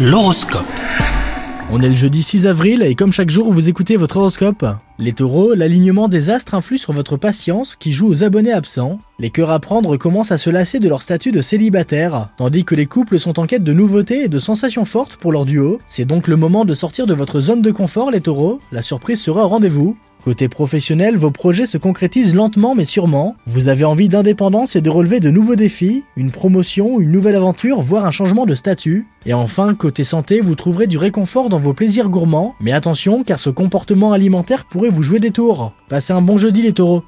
L'horoscope. On est le jeudi 6 avril et comme chaque jour vous écoutez votre horoscope. Les taureaux, l'alignement des astres influe sur votre patience qui joue aux abonnés absents. Les cœurs à prendre commencent à se lasser de leur statut de célibataire, tandis que les couples sont en quête de nouveautés et de sensations fortes pour leur duo. C'est donc le moment de sortir de votre zone de confort les taureaux, la surprise sera au rendez-vous. Côté professionnel, vos projets se concrétisent lentement mais sûrement. Vous avez envie d'indépendance et de relever de nouveaux défis, une promotion, une nouvelle aventure, voire un changement de statut. Et enfin, côté santé, vous trouverez du réconfort dans vos plaisirs gourmands. Mais attention, car ce comportement alimentaire pourrait vous jouer des tours. Passez un bon jeudi les taureaux.